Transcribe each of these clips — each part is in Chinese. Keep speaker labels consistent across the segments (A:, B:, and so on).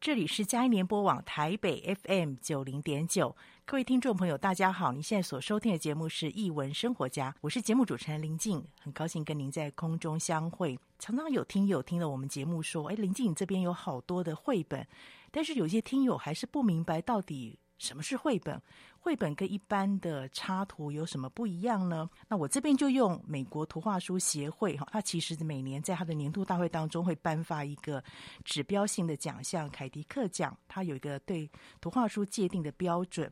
A: 这里是嘉音联播网台北 FM 九零点九，各位听众朋友，大家好！您现在所收听的节目是《艺文生活家》，我是节目主持人林静，很高兴跟您在空中相会。常常有听友听了我们节目说：“哎，林静，这边有好多的绘本，但是有些听友还是不明白到底。”什么是绘本？绘本跟一般的插图有什么不一样呢？那我这边就用美国图画书协会哈，它其实每年在它的年度大会当中会颁发一个指标性的奖项——凯迪克奖，它有一个对图画书界定的标准。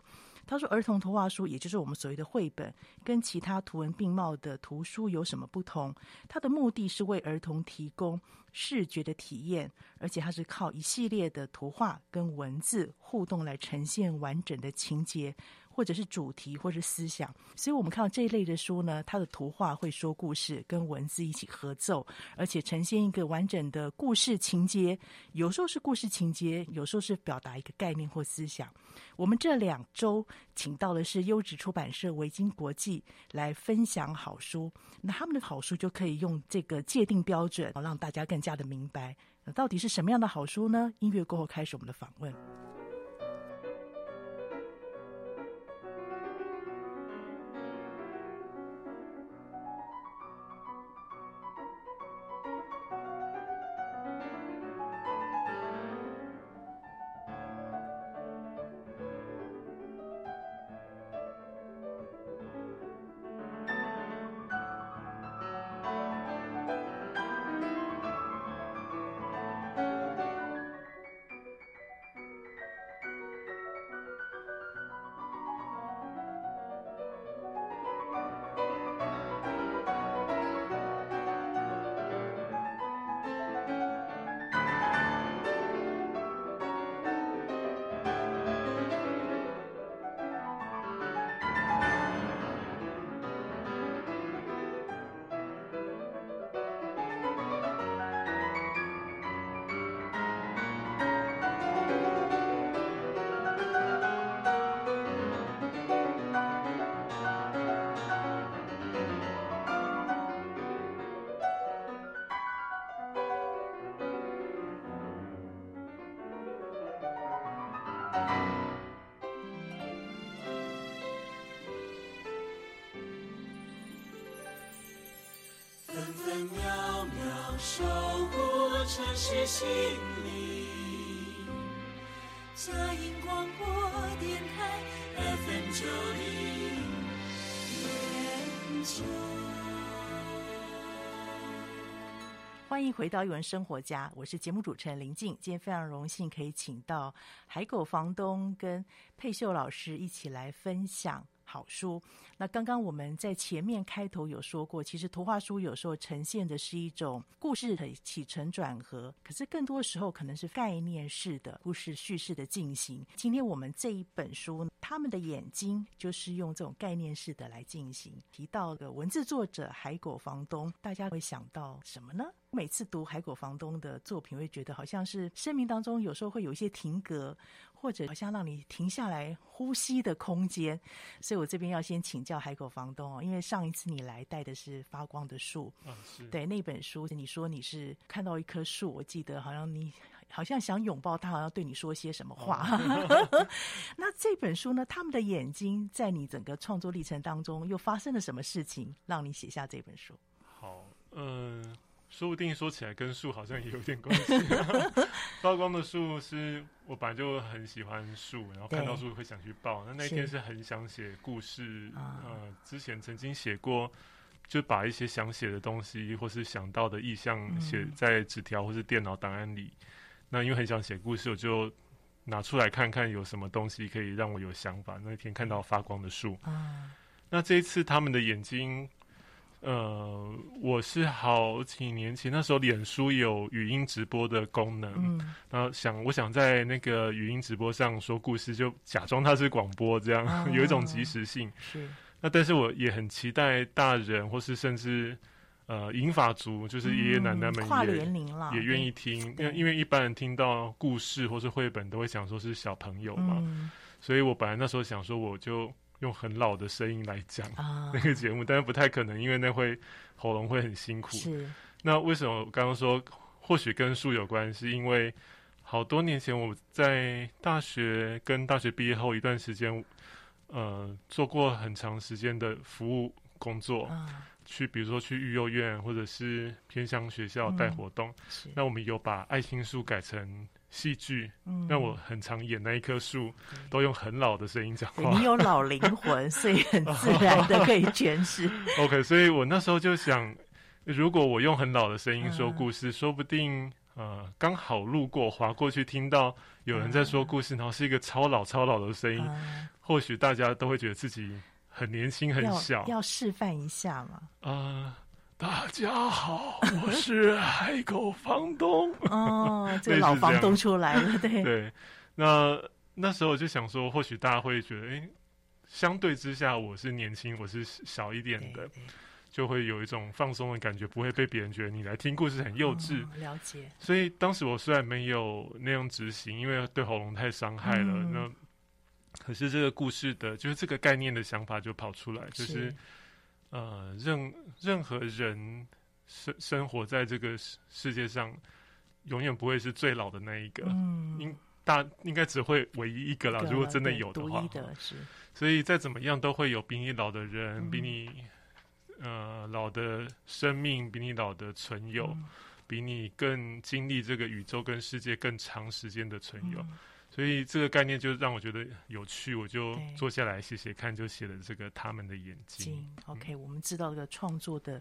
A: 他说：“儿童图画书，也就是我们所谓的绘本，跟其他图文并茂的图书有什么不同？它的目的是为儿童提供视觉的体验，而且它是靠一系列的图画跟文字互动来呈现完整的情节。”或者是主题，或者是思想，所以我们看到这一类的书呢，它的图画会说故事，跟文字一起合奏，而且呈现一个完整的故事情节。有时候是故事情节，有时候是表达一个概念或思想。我们这两周请到的是优质出版社维京国际来分享好书，那他们的好书就可以用这个界定标准，让大家更加的明白，到底是什么样的好书呢？音乐过后开始我们的访问。
B: 是心灵，佳音广播电台 FM 九零点九。
A: 欢迎回到艺文生活家，我是节目主持人林静。今天非常荣幸可以请到海狗房东跟佩秀老师一起来分享。好书，那刚刚我们在前面开头有说过，其实图画书有时候呈现的是一种故事的起承转合，可是更多时候可能是概念式的故事叙事的进行。今天我们这一本书，他们的眼睛就是用这种概念式的来进行。提到的文字作者海狗房东，大家会想到什么呢？每次读海狗房东的作品，会觉得好像是生命当中有时候会有一些停格，或者好像让你停下来呼吸的空间。所以我这边要先请教海口房东哦，因为上一次你来带的是发光的树，
C: 啊，是
A: 对那本书，你说你是看到一棵树，我记得好像你好像想拥抱它，好像对你说些什么话。哦、那这本书呢？他们的眼睛在你整个创作历程当中又发生了什么事情，让你写下这本书？
C: 好，嗯、呃。说不定说起来跟树好像也有点关系。发光的树是我本来就很喜欢树，然后看到树会想去抱。那那天是很想写故事，呃，之前曾经写过，就把一些想写的东西或是想到的意象写在纸条或是电脑档案里。嗯、那因为很想写故事，我就拿出来看看有什么东西可以让我有想法。那天看到发光的树，嗯、那这一次他们的眼睛。呃，我是好几年前，那时候脸书有语音直播的功能，嗯，然后想我想在那个语音直播上说故事，就假装它是广播，这样、哦、有一种即时性。是，那但是我也很期待大人或是甚至呃银发族，就是爷爷奶奶们也、嗯、跨年龄了也愿意听，因为因为一般人听到故事或是绘本都会想说是小朋友嘛，嗯、所以我本来那时候想说我就。用很老的声音来讲 那个节目，但是不太可能，因为那会喉咙会很辛苦。是。那为什么我刚刚说或许跟树有关系？因为好多年前我在大学跟大学毕业后一段时间，呃，做过很长时间的服务工作，去比如说去育幼院或者是偏乡学校带活动。那我们有把爱心树改成。戏剧，那、嗯、我很常演那一棵树，都用很老的声音讲话。
A: 你有老灵魂，所以很自然的可以诠释。
C: OK，所以我那时候就想，如果我用很老的声音说故事，嗯、说不定呃刚好路过划过去听到有人在说故事，嗯、然后是一个超老超老的声音，嗯、或许大家都会觉得自己很年轻很小。
A: 要，要示范一下吗？啊、
C: 呃。大家好，我是海口房东。
A: 哦，这个老房东出来了，对
C: 对。那那时候我就想说，或许大家会觉得，哎、欸，相对之下我是年轻，我是小一点的，就会有一种放松的感觉，不会被别人觉得你来听故事很幼稚。
A: 嗯、了解。
C: 所以当时我虽然没有那样执行，因为对喉咙太伤害了。嗯、那可是这个故事的，就是这个概念的想法就跑出来，就是。是呃，任任何人生生活在这个世世界上，永远不会是最老的那一个。嗯，应大应该只会唯一一个啦。如果真的有的话，的是。所以再怎么样，都会有比你老的人，嗯、比你呃老的生命，比你老的存有，嗯、比你更经历这个宇宙跟世界更长时间的存有。嗯所以这个概念就让我觉得有趣，我就坐下来写写看，就写了这个他们的眼睛。
A: OK，我们知道这个创作的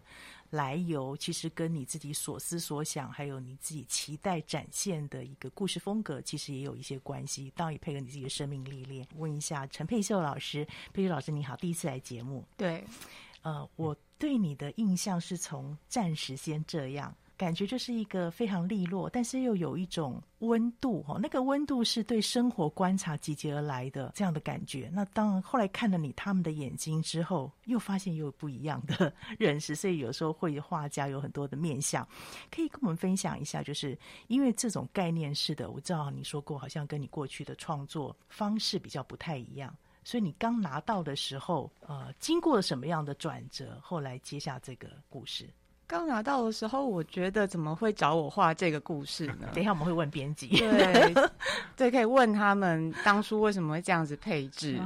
A: 来由，其实跟你自己所思所想，还有你自己期待展现的一个故事风格，其实也有一些关系。当然也配合你自己的生命历练。问一下陈佩秀老师，佩秀老师你好，第一次来节目。
D: 对，
A: 呃，我对你的印象是从暂时先这样。感觉就是一个非常利落，但是又有一种温度哈，那个温度是对生活观察集结而来的这样的感觉。那当然后来看了你他们的眼睛之后，又发现又不一样的 认识。所以有时候会画家有很多的面相，可以跟我们分享一下，就是因为这种概念式的，我知道你说过，好像跟你过去的创作方式比较不太一样。所以你刚拿到的时候，呃，经过了什么样的转折，后来接下这个故事？
D: 刚拿到的时候，我觉得怎么会找我画这个故事呢？
A: 等一下我们会问编辑，
D: 对，对，可以问他们当初为什么会这样子配置。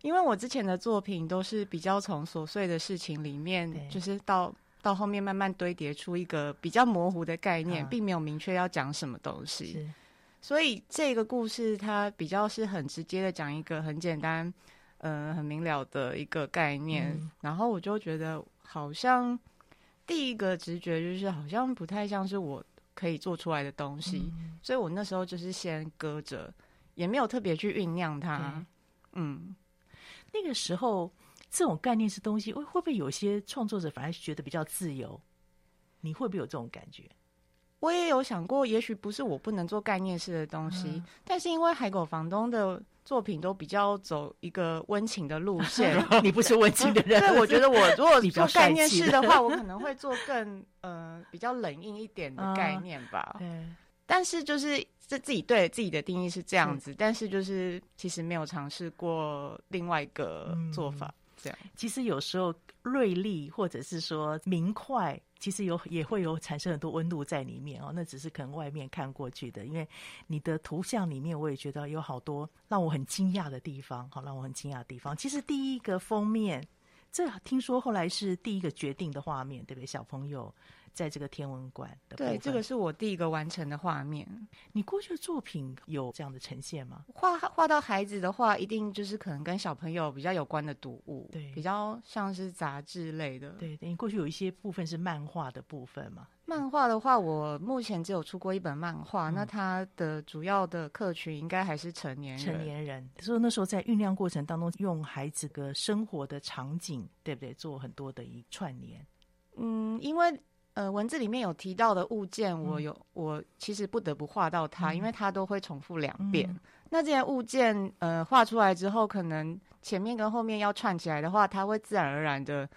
D: 因为我之前的作品都是比较从琐碎的事情里面，就是到到后面慢慢堆叠出一个比较模糊的概念，并没有明确要讲什么东西。所以这个故事它比较是很直接的讲一个很简单、嗯、呃，很明了的一个概念。然后我就觉得好像。第一个直觉就是好像不太像是我可以做出来的东西，嗯、所以我那时候就是先搁着，也没有特别去酝酿它。嗯，
A: 那个时候这种概念是东西，会会不会有些创作者反而觉得比较自由？你会不会有这种感觉？
D: 我也有想过，也许不是我不能做概念式的东西，嗯、但是因为海狗房东的作品都比较走一个温情的路线，
A: 你不是温情的人，
D: 对，我觉得我 如果做概念式的话，我可能会做更呃比较冷硬一点的概念吧。对、嗯，但是就是这自己对自己的定义是这样子，是但是就是其实没有尝试过另外一个做法。嗯
A: 其实有时候锐利或者是说明快，其实有也会有产生很多温度在里面哦。那只是可能外面看过去的，因为你的图像里面，我也觉得有好多让我很惊讶的地方。好，让我很惊讶的地方。其实第一个封面，这听说后来是第一个决定的画面，对不对？小朋友在这个天文馆的。
D: 对，这个是我第一个完成的画面。
A: 你过去的作品有这样的呈现吗？
D: 画画到孩子的话，一定就是可能跟小朋友比较有关的读物，
A: 对，
D: 比较像是杂志类的。
A: 对，你过去有一些部分是漫画的部分嘛？
D: 漫画的话，我目前只有出过一本漫画，嗯、那它的主要的客群应该还是成年人。
A: 成年人，所以那时候在酝酿过程当中，用孩子的生活的场景，对不对？做很多的一串联。
D: 嗯，因为呃，文字里面有提到的物件，我有、嗯、我其实不得不画到它，嗯、因为它都会重复两遍。嗯、那这些物件呃画出来之后，可能前面跟后面要串起来的话，它会自然而然的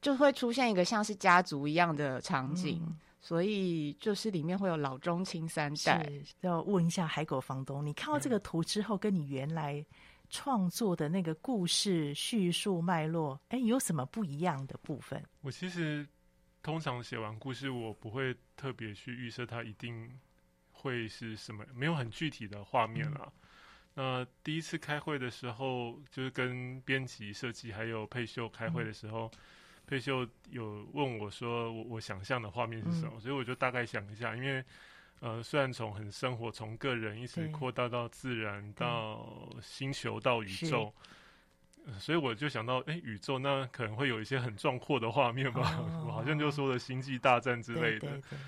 D: 就会出现一个像是家族一样的场景。嗯所以就是里面会有老中青三代。
A: 要问一下海狗房东，你看到这个图之后，跟你原来创作的那个故事叙述脉络，哎，有什么不一样的部分？
C: 我其实通常写完故事，我不会特别去预设它一定会是什么，没有很具体的画面啊。嗯、那第一次开会的时候，就是跟编辑、设计还有佩秀开会的时候。嗯佩秀有问我说我：“我我想象的画面是什么？”嗯、所以我就大概想一下，因为呃，虽然从很生活、从个人一直扩大到自然、到星球、到宇宙、呃，所以我就想到，哎、欸，宇宙那可能会有一些很壮阔的画面吧？哦、我好像就说了星际大战之类的。对对对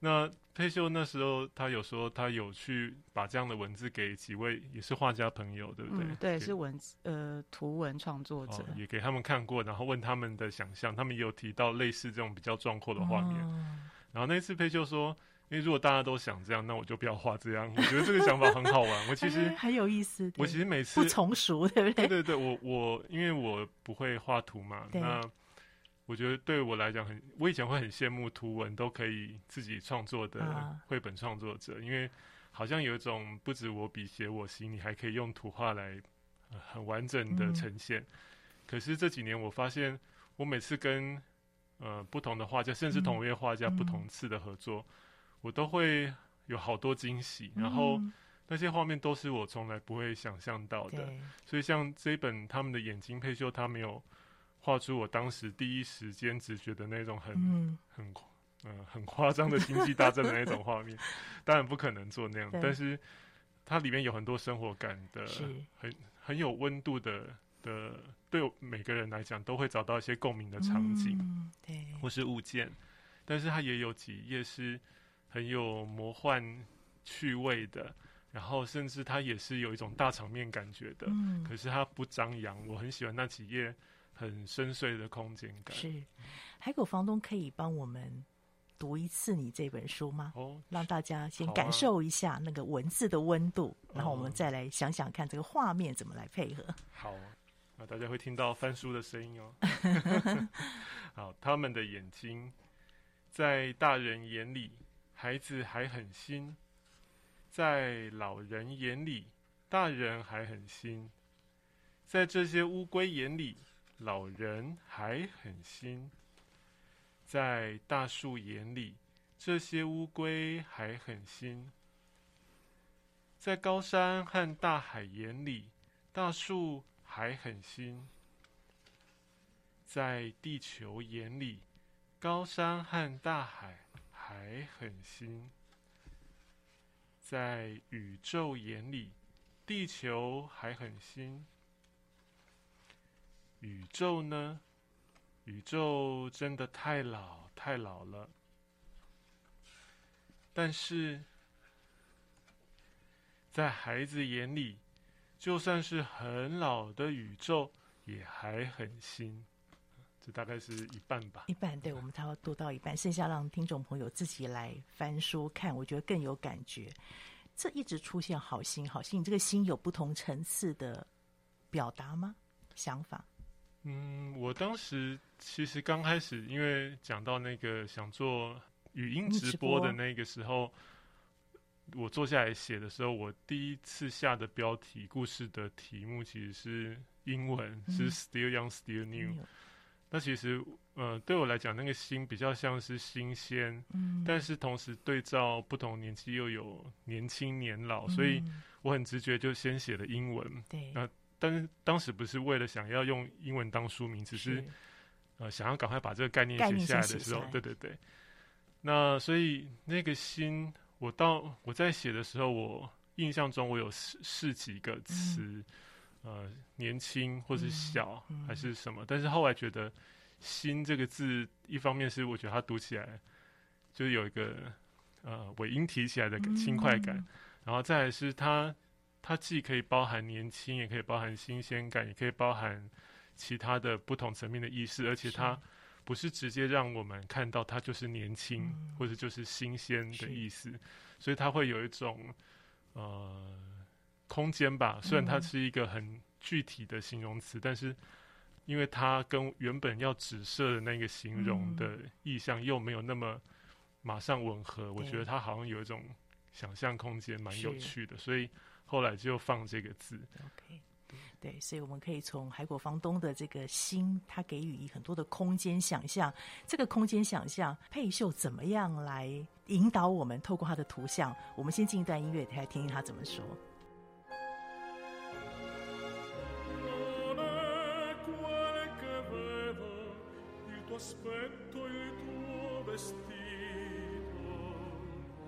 C: 那佩秀那时候他有说，他有去把这样的文字给几位也是画家朋友，对不对？
D: 嗯、对，是文字呃图文创作者、哦，
C: 也给他们看过，然后问他们的想象，他们也有提到类似这种比较壮阔的画面。哦、然后那次佩秀说，因为如果大家都想这样，那我就不要画这样。我觉得这个想法很好玩。我其实、哎、
A: 很有意思。
C: 我其实每次
A: 不从熟，对不对？
C: 对对对，我我因为我不会画图嘛，那。我觉得对我来讲很，我以前会很羡慕图文都可以自己创作的绘本创作者，啊、因为好像有一种不止我笔写我心，你还可以用图画来、呃、很完整的呈现。嗯、可是这几年我发现，我每次跟呃不同的画家，甚至同一位画家不同次的合作，嗯、我都会有好多惊喜，然后那些画面都是我从来不会想象到的。所以像这一本他们的眼睛配秀，他没有。画出我当时第一时间只觉得那种很、嗯、很嗯、呃、很夸张的星际大战的那种画面，当然不可能做那样，但是它里面有很多生活感的，很很有温度的的，对每个人来讲都会找到一些共鸣的场景，嗯、对，或是物件，但是它也有几页是很有魔幻趣味的，然后甚至它也是有一种大场面感觉的，嗯、可是它不张扬，我很喜欢那几页。很深邃的空间感。
A: 是，海口房东可以帮我们读一次你这本书吗？哦，让大家先感受一下那个文字的温度，啊、然后我们再来想想看这个画面怎么来配合。
C: 好，那大家会听到翻书的声音哦。好，他们的眼睛，在大人眼里，孩子还很新；在老人眼里，大人还很新；在这些乌龟眼里。老人还很新，在大树眼里，这些乌龟还很新；在高山和大海眼里，大树还很新；在地球眼里，高山和大海还很新；在宇宙眼里，地球还很新。宇宙呢？宇宙真的太老太老了。但是，在孩子眼里，就算是很老的宇宙，也还很新。这大概是一半吧。
A: 一半，对，我们才会读到一半，剩下让听众朋友自己来翻书看，我觉得更有感觉。这一直出现好心好心，这个心有不同层次的表达吗？想法？
C: 嗯，我当时其实刚开始，因为讲到那个想做语音直播的那个时候，我坐下来写的时候，我第一次下的标题故事的题目其实是英文，嗯、是 Still Young, Still New。那、嗯、其实呃，对我来讲，那个新比较像是新鲜，嗯、但是同时对照不同年纪又有年轻年老，嗯、所以我很直觉就先写了英文。对，那。但是当时不是为了想要用英文当书名，只是，是呃想要赶快把这个概念写下来的时候，对对对。那所以那个心，我到我在写的时候，我印象中我有试试几个词，嗯、呃，年轻或是小、嗯、还是什么，但是后来觉得“新”这个字，一方面是我觉得它读起来就是有一个呃尾音提起来的轻快感，嗯、然后再来是它它既可以包含年轻，也可以包含新鲜感，也可以包含其他的不同层面的意思，而且它。不是直接让我们看到它就是年轻、嗯、或者就是新鲜的意思，所以它会有一种呃空间吧。虽然它是一个很具体的形容词，嗯、但是因为它跟原本要指涉的那个形容的意象又没有那么马上吻合，嗯、我觉得它好像有一种想象空间，蛮有趣的，所以后来就放这个字。
E: Okay. 对，所以我们可以从海果房东的这个心，他给予很多的空间想象。这个空间想象，佩秀怎么样来引导我们？透过他的图像，我们先进一段音乐，来听听他怎么说。aspetto il tuo vestito,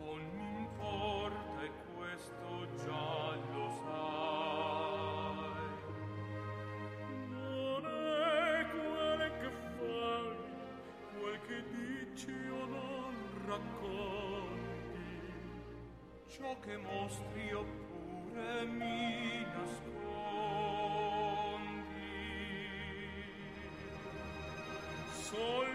E: non importa e questo già lo sai. Non è quel che fai, quel che dici o non racconti, ciò che mostri oppure mi True.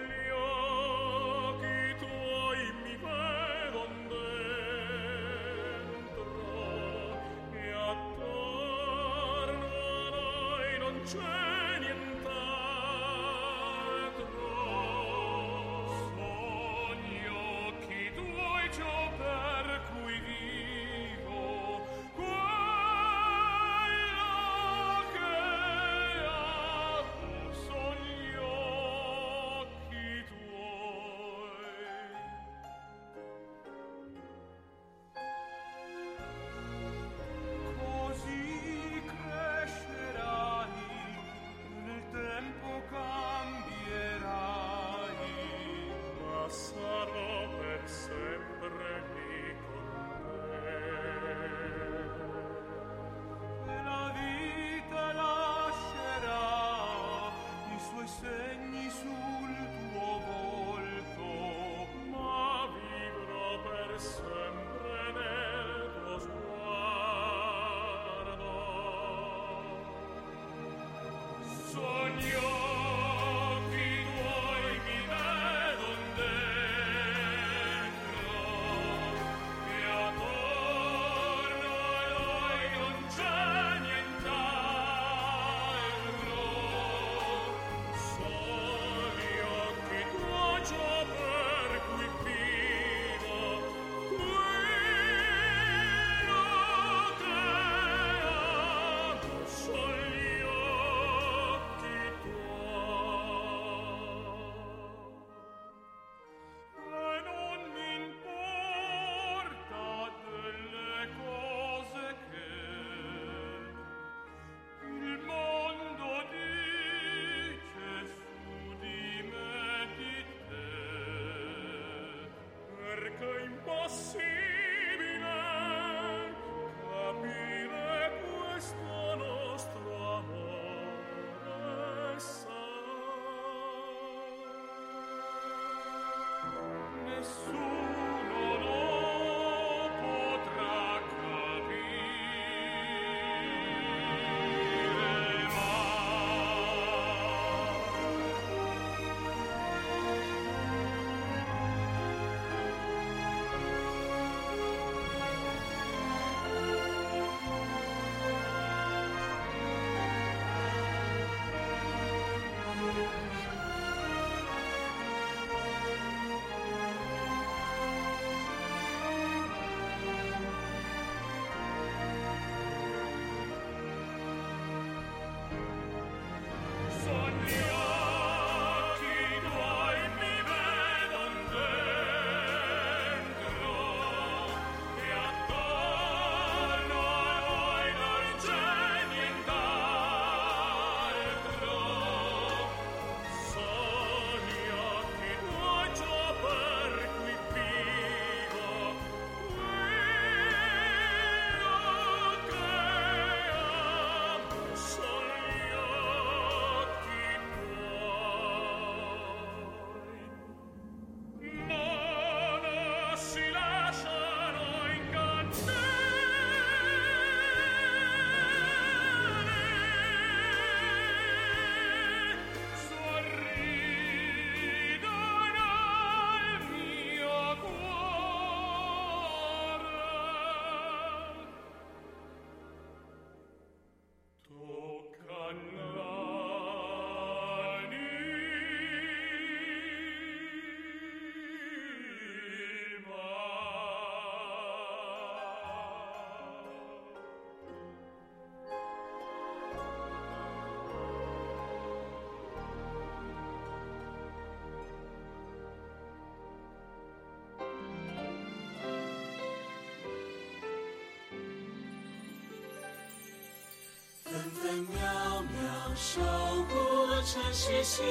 B: 分分秒秒守护城市心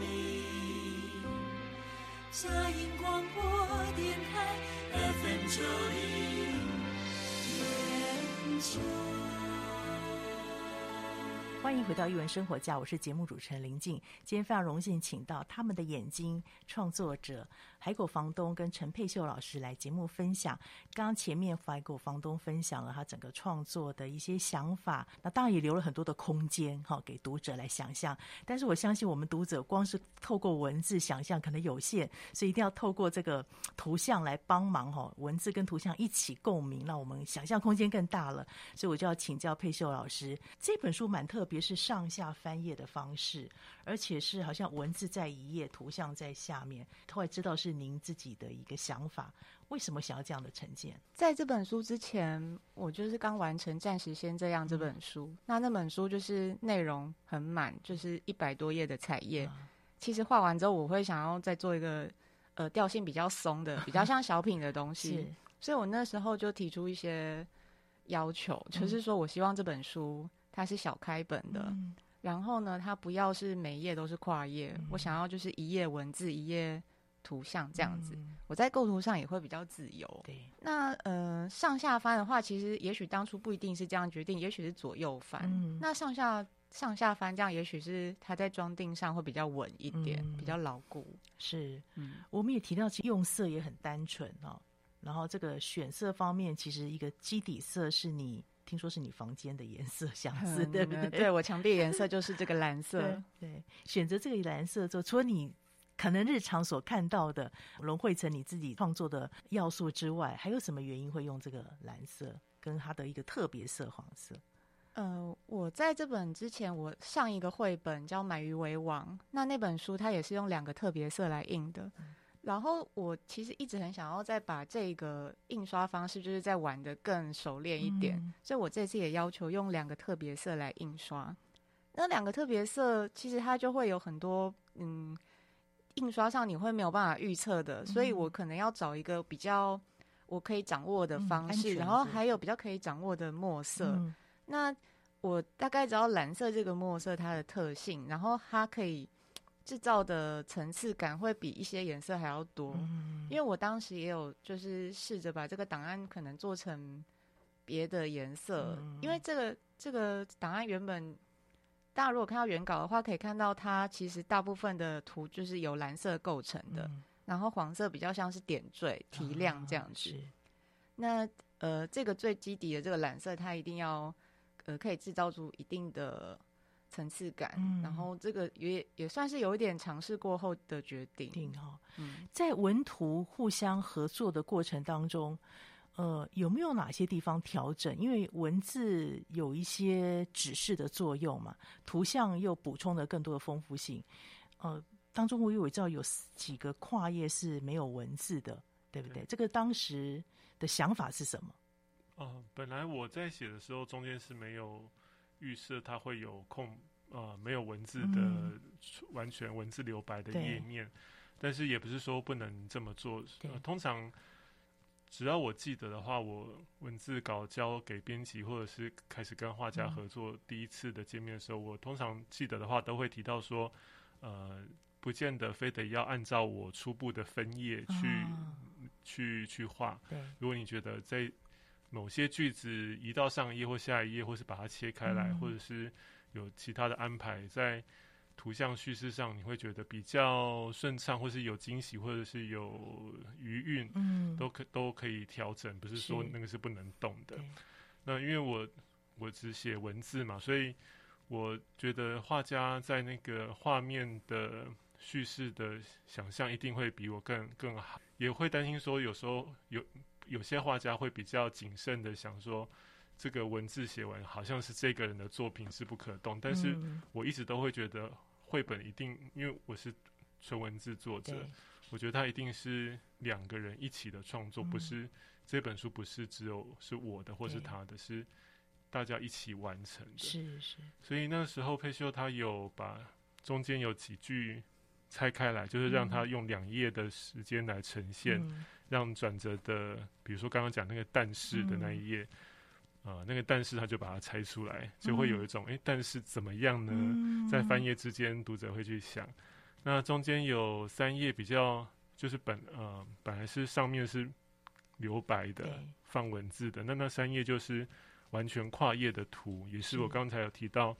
B: 灵。佳音广播电台 FM 九零点九。
A: 欢迎回到《一文生活家》，我是节目主持人林静。今天非常荣幸请到他们的眼睛创作者海狗房东跟陈佩秀老师来节目分享。刚刚前面海狗房东分享了他整个创作的一些想法，那当然也留了很多的空间哈，给读者来想象。但是我相信我们读者光是透过文字想象可能有限，所以一定要透过这个图像来帮忙哈，文字跟图像一起共鸣，让我们想象空间更大了。所以我就要请教佩秀老师，这本书蛮特别。别是上下翻页的方式，而且是好像文字在一页，图像在下面。后来知道是您自己的一个想法，为什么想要这样的呈现？
D: 在这本书之前，我就是刚完成《暂时先这样》这本书。嗯、那那本书就是内容很满，就是一百多页的彩页。嗯、其实画完之后，我会想要再做一个呃调性比较松的，比较像小品的东西。所以我那时候就提出一些要求，就是说我希望这本书。它是小开本的，嗯、然后呢，它不要是每页都是跨页，嗯、我想要就是一页文字一页图像这样子。嗯、我在构图上也会比较自由。对，那呃上下翻的话，其实也许当初不一定是这样决定，也许是左右翻。嗯、那上下上下翻这样，也许是它在装订上会比较稳一点，嗯、比较牢固。
A: 是，嗯，我们也提到其实用色也很单纯哦。然后这个选色方面，其实一个基底色是你。听说是你房间的颜色相似，对不对？
D: 嗯、对，我墙壁颜色就是这个蓝色。
A: 对，对，选择这个蓝色之后，除了你可能日常所看到的融汇成你自己创作的要素之外，还有什么原因会用这个蓝色跟它的一个特别色黄色？
D: 呃，我在这本之前，我上一个绘本叫《买鱼为王》，那那本书它也是用两个特别色来印的。嗯然后我其实一直很想要再把这个印刷方式，就是再玩的更熟练一点，嗯、所以我这次也要求用两个特别色来印刷。那两个特别色其实它就会有很多嗯，印刷上你会没有办法预测的，嗯、所以我可能要找一个比较我可以掌握的方式，嗯、然后还有比较可以掌握的墨色。嗯、那我大概知道蓝色这个墨色它的特性，然后它可以。制造的层次感会比一些颜色还要多，嗯、因为我当时也有就是试着把这个档案可能做成别的颜色，嗯、因为这个这个档案原本大家如果看到原稿的话，可以看到它其实大部分的图就是由蓝色构成的，嗯、然后黄色比较像是点缀提亮这样子。啊、那呃，这个最基底的这个蓝色，它一定要呃可以制造出一定的。层次感，嗯、然后这个也也算是有一点尝试过后的决定哈。嗯，
A: 在文图互相合作的过程当中，呃，有没有哪些地方调整？因为文字有一些指示的作用嘛，图像又补充了更多的丰富性。呃，当中我以为知道有几个跨页是没有文字的，对不对？对，这个当时的想法是什么？
C: 呃，本来我在写的时候，中间是没有。预设它会有空，呃，没有文字的、嗯、完全文字留白的页面，但是也不是说不能这么做。呃、通常只要我记得的话，我文字稿交给编辑，或者是开始跟画家合作第一次的见面的时候，嗯、我通常记得的话都会提到说，呃，不见得非得要按照我初步的分页去、哦、去去画。对。如果你觉得在某些句子移到上一页或下一页，或是把它切开来，嗯、或者是有其他的安排，在图像叙事上，你会觉得比较顺畅，或是有惊喜，或者是有余韵，嗯，都可都可以调整，不是说那个是不能动的。那因为我我只写文字嘛，所以我觉得画家在那个画面的叙事的想象一定会比我更更好，也会担心说有时候有。有些画家会比较谨慎的想说，这个文字写完好像是这个人的作品是不可动，但是我一直都会觉得绘本一定，因为我是纯文字作者，我觉得它一定是两个人一起的创作，不是这本书不是只有是我的或是他的，是大家一起完成的。
A: 是是。
C: 所以那时候佩秀他有把中间有几句拆开来，就是让他用两页的时间来呈现。让转折的，比如说刚刚讲那个但是的那一页，呃，那个但是他就把它拆出来，就会有一种哎、嗯欸，但是怎么样呢？
A: 嗯、
C: 在翻页之间，读者会去想。那中间有三页比较，就是本呃本来是上面是留白的，放文字的，那那三页就是完全跨页的图，也是。我刚才有提到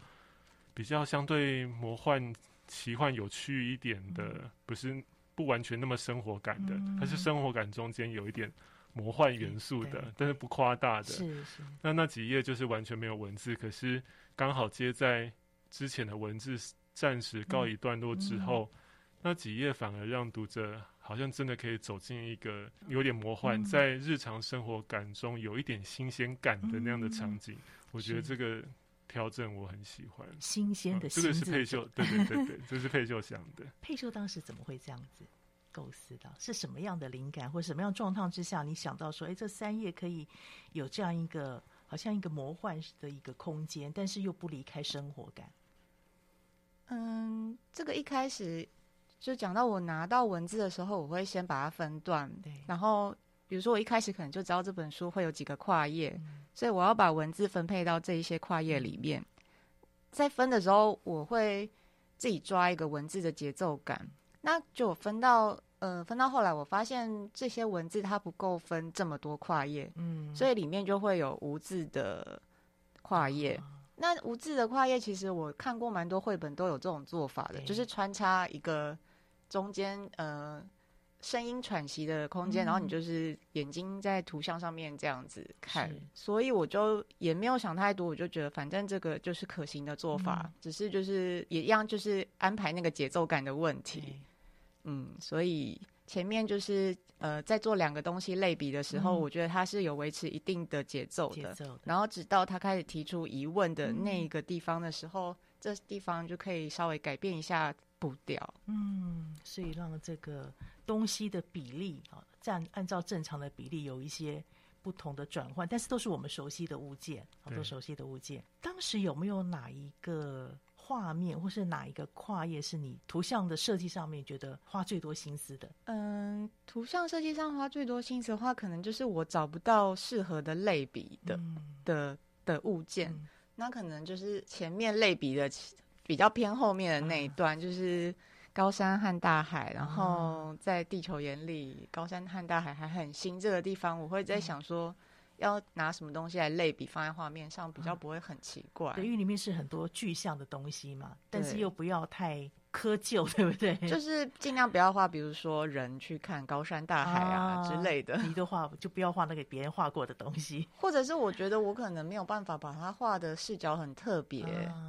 C: 比较相对魔幻、奇幻、有趣一点的，嗯、不是不完全那么生活感的，嗯、它是生活感中间有一点。魔幻元素的，但是不夸大的。
A: 是是。
C: 那那几页就是完全没有文字，可是刚好接在之前的文字暂时告一段落之后，那几页反而让读者好像真的可以走进一个有点魔幻，嗯、在日常生活感中有一点新鲜感的那样的场景。嗯、我觉得这个调整我很喜欢。
A: 新鲜的、
C: 嗯，这个是佩秀，对对对对，这是佩秀想的。
A: 佩秀当时怎么会这样子？构思到是什么样的灵感，或者什么样状况之下，你想到说，哎，这三页可以有这样一个好像一个魔幻的一个空间，但是又不离开生活感。
D: 嗯，这个一开始就讲到我拿到文字的时候，我会先把它分段，对。然后比如说我一开始可能就知道这本书会有几个跨页，嗯、所以我要把文字分配到这一些跨页里面。在分的时候，我会自己抓一个文字的节奏感。那就分到，呃，分到后来，我发现这些文字它不够分这么多跨页，嗯，所以里面就会有无字的跨页。嗯、那无字的跨页，其实我看过蛮多绘本都有这种做法的，就是穿插一个中间，呃，声音喘息的空间，嗯、然后你就是眼睛在图像上面这样子看。所以我就也没有想太多，我就觉得反正这个就是可行的做法，嗯、只是就是也一样，就是安排那个节奏感的问题。嗯，所以前面就是呃，在做两个东西类比的时候，嗯、我觉得它是有维持一定的节奏的。奏的。然后直到他开始提出疑问的那个地方的时候，嗯、这地方就可以稍微改变一下步调。
A: 嗯，所以让这个东西的比例啊，占按照正常的比例有一些不同的转换，但是都是我们熟悉的物件，好多熟悉的物件。当时有没有哪一个？画面或是哪一个跨页是你图像的设计上面觉得花最多心思的？
D: 嗯，图像设计上花最多心思的话，可能就是我找不到适合的类比的、嗯、的的物件，嗯、那可能就是前面类比的比较偏后面的那一段，啊、就是高山和大海，然后在地球眼里，高山和大海还很新这个地方，我会在想说。嗯要拿什么东西来类比放在画面上，比较不会很奇怪。
A: 对，因为里面是很多具象的东西嘛，但是又不要太窠臼，对不对？
D: 就是尽量不要画，比如说人去看高山大海啊之类的。
A: 你的画就不要画那个别人画过的东西，
D: 或者是我觉得我可能没有办法把它画的视角很特别，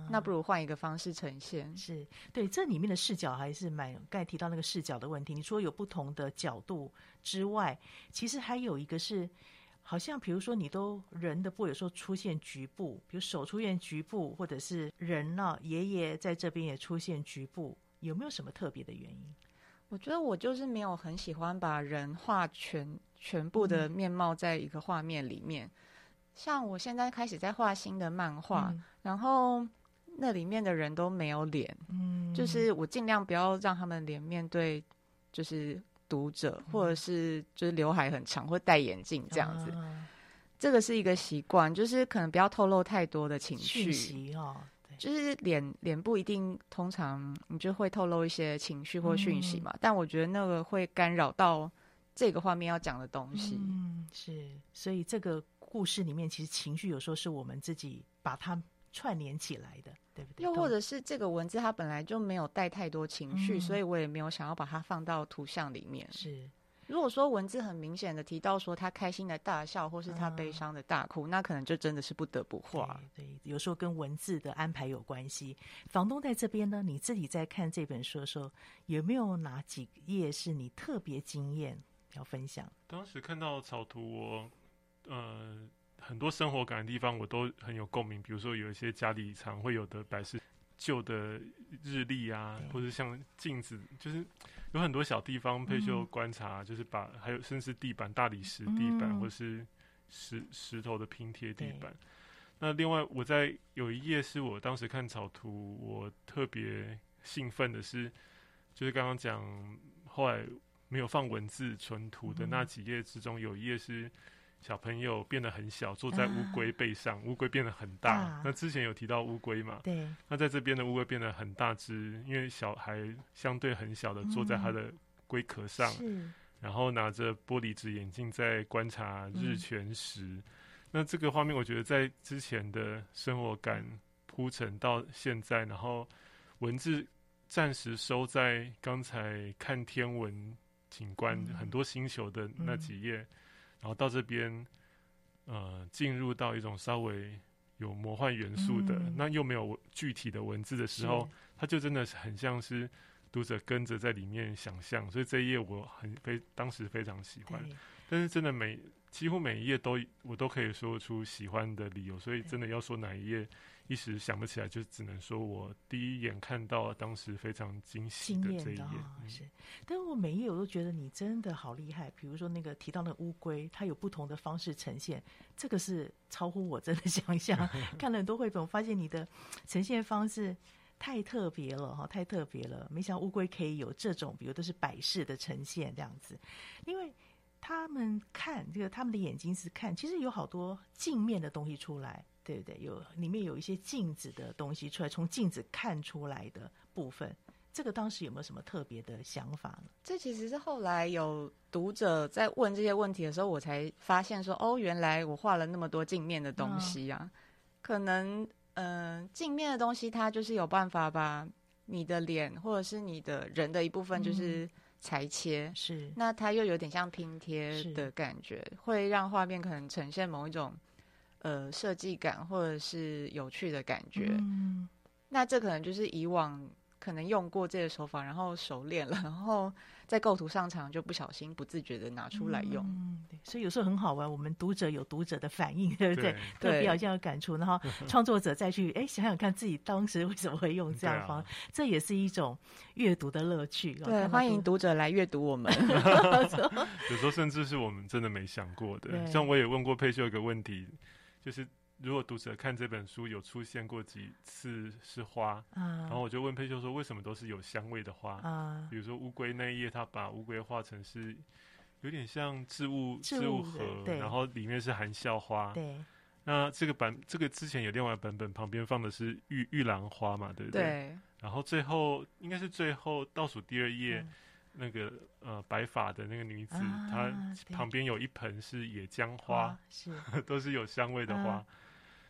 D: 那不如换一个方式呈现。
A: 是对，这里面的视角还是蛮，刚才提到那个视角的问题。你说有不同的角度之外，其实还有一个是。好像比如说，你都人的部有时候出现局部，比如手出现局部，或者是人呢、啊，爷爷在这边也出现局部，有没有什么特别的原因？
D: 我觉得我就是没有很喜欢把人画全全部的面貌在一个画面里面。嗯、像我现在开始在画新的漫画，嗯、然后那里面的人都没有脸，嗯，就是我尽量不要让他们脸面对，就是。读者，或者是就是刘海很长，或戴眼镜这样子，嗯、这个是一个习惯，就是可能不要透露太多的情绪
A: 哦。
D: 就是脸脸部一定，通常你就会透露一些情绪或讯息嘛。嗯、但我觉得那个会干扰到这个画面要讲的东西。
A: 嗯，是，所以这个故事里面，其实情绪有时候是我们自己把它串联起来的。对不对？
D: 又或者是这个文字它本来就没有带太多情绪，嗯、所以我也没有想要把它放到图像里面。
A: 是，
D: 如果说文字很明显的提到说他开心的大笑，或是他悲伤的大哭，嗯、那可能就真的是不得不画。
A: 对，对，有时候跟文字的安排有关系。房东在这边呢，你自己在看这本书的时候，有没有哪几页是你特别惊艳要分享？
C: 当时看到草图，我呃。很多生活感的地方我都很有共鸣，比如说有一些家里常会有的摆饰，旧的日历啊，或者像镜子，就是有很多小地方配秀观察，嗯、就是把还有甚至地板大理石地板，嗯、或是石石头的拼贴地板。那另外我在有一页是我当时看草图，我特别兴奋的是，就是刚刚讲后来没有放文字存图的那几页之中，有一页是。小朋友变得很小，坐在乌龟背上，乌龟变得很大。啊、那之前有提到乌龟嘛？
A: 对。
C: 那在这边的乌龟变得很大只，因为小孩相对很小的坐在它的龟壳上，嗯、然后拿着玻璃纸眼镜在观察日全食。嗯、那这个画面，我觉得在之前的生活感铺陈到现在，然后文字暂时收在刚才看天文景观、嗯、很多星球的那几页。嗯然后到这边，呃，进入到一种稍微有魔幻元素的，嗯、那又没有具体的文字的时候，它就真的是很像是读者跟着在里面想象，所以这一页我很非当时非常喜欢。但是真的每几乎每一页都我都可以说出喜欢的理由，所以真的要说哪一页。一时想不起来，就只能说我第一眼看到当时非常惊喜的这一眼。
A: 哦、是，但是我每一页我都觉得你真的好厉害。比如说那个提到那乌龟，它有不同的方式呈现，这个是超乎我真的 想象。看了很多绘本，我发现你的呈现方式太特别了哈，太特别了。没想到乌龟可以有这种，比如都是摆饰的呈现这样子，因为他们看这个，他们的眼睛是看，其实有好多镜面的东西出来。对不对？有里面有一些镜子的东西出来，从镜子看出来的部分，这个当时有没有什么特别的想法呢？
D: 这其实是后来有读者在问这些问题的时候，我才发现说，哦，原来我画了那么多镜面的东西啊。嗯、可能，嗯、呃，镜面的东西它就是有办法把你的脸或者是你的人的一部分就是裁切，嗯、是，那它又有点像拼贴的感觉，会让画面可能呈现某一种。呃，设计感或者是有趣的感觉，嗯，那这可能就是以往可能用过这个手法，然后熟练了，然后在构图上场就不小心、不自觉的拿出来用。
A: 嗯，所以有时候很好玩，我们读者有读者的反应，对不对？对，特别好像有感触，然后 创作者再去哎想想看自己当时为什么会用这样方这也是一种阅读的乐趣。
D: 对，欢迎读者来阅读我们。
C: 有时候甚至是我们真的没想过的，像我也问过佩秀一个问题。就是如果读者看这本书有出现过几次是花，啊、然后我就问佩秀说，为什么都是有香味的花？啊、比如说乌龟那一页，他把乌龟画成是有点像置物置物盒，然后里面是含笑花。对，那这个版这个之前有另外版本，旁边放的是玉玉兰花嘛，对不对？对。然后最后应该是最后倒数第二页。嗯那个呃，白发的那个女子，啊、她旁边有一盆是野姜花，啊、是 都是有香味的花。啊、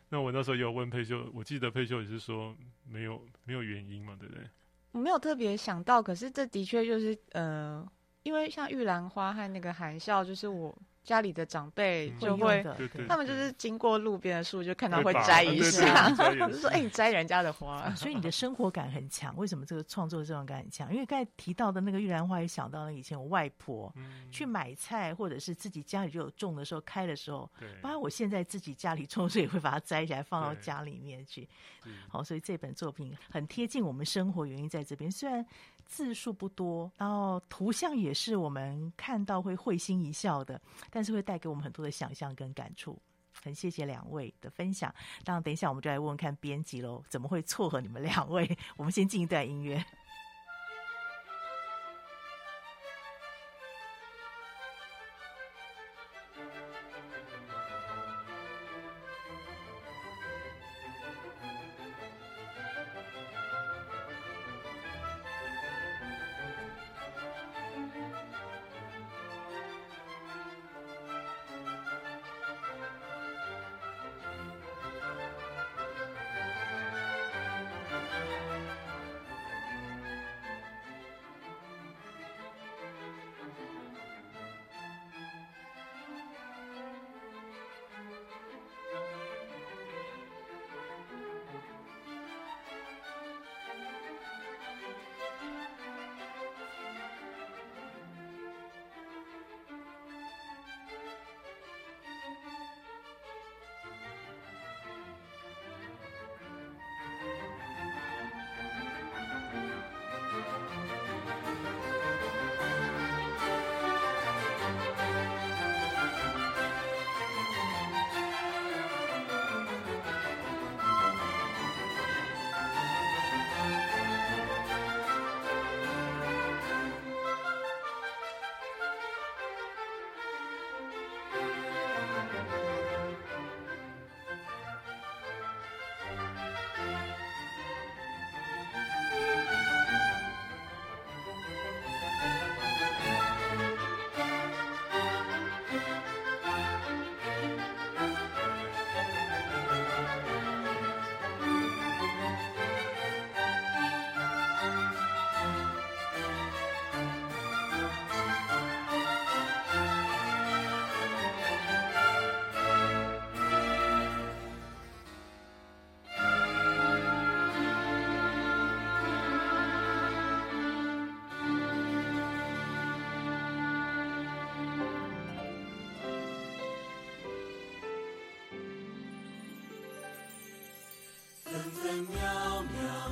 C: 那我那时候有问佩秀，我记得佩秀也是说没有没有原因嘛，对不对？
D: 我没有特别想到，可是这的确就是呃，因为像玉兰花和那个含笑，就是我。家里的长辈就会，他们就是经过路边的树，就看到会摘一下，就 说：“哎，你摘人家的花。”
A: 所以你的生活感很强。为什么这个创作的这种感很强？因为刚才提到的那个玉兰花，也想到了以前我外婆去买菜，或者是自己家里就有种的时候，开的时候，包括我现在自己家里种，所以会把它摘起来放到家里面去。好，所以这本作品很贴近我们生活，原因在这边。虽然。字数不多，然后图像也是我们看到会会心一笑的，但是会带给我们很多的想象跟感触。很谢谢两位的分享。当然，等一下我们就来问问看编辑喽，怎么会撮合你们两位？我们先进一段音
B: 乐。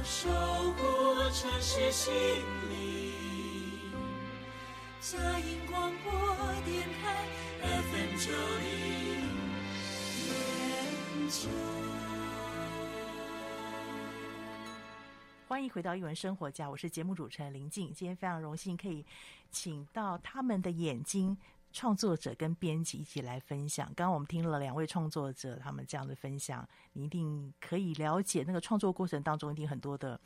B: 守护城市心灵，佳音广播电台 FM 九零点九。
A: 欢迎回到一文生活家，我是节目主持人林静。今天非常荣幸可以请到他们的眼睛。创作者跟编辑一起来分享。刚刚我们听了两位创作者他们这样的分享，你一定可以了解那个创作过程当中一定很多的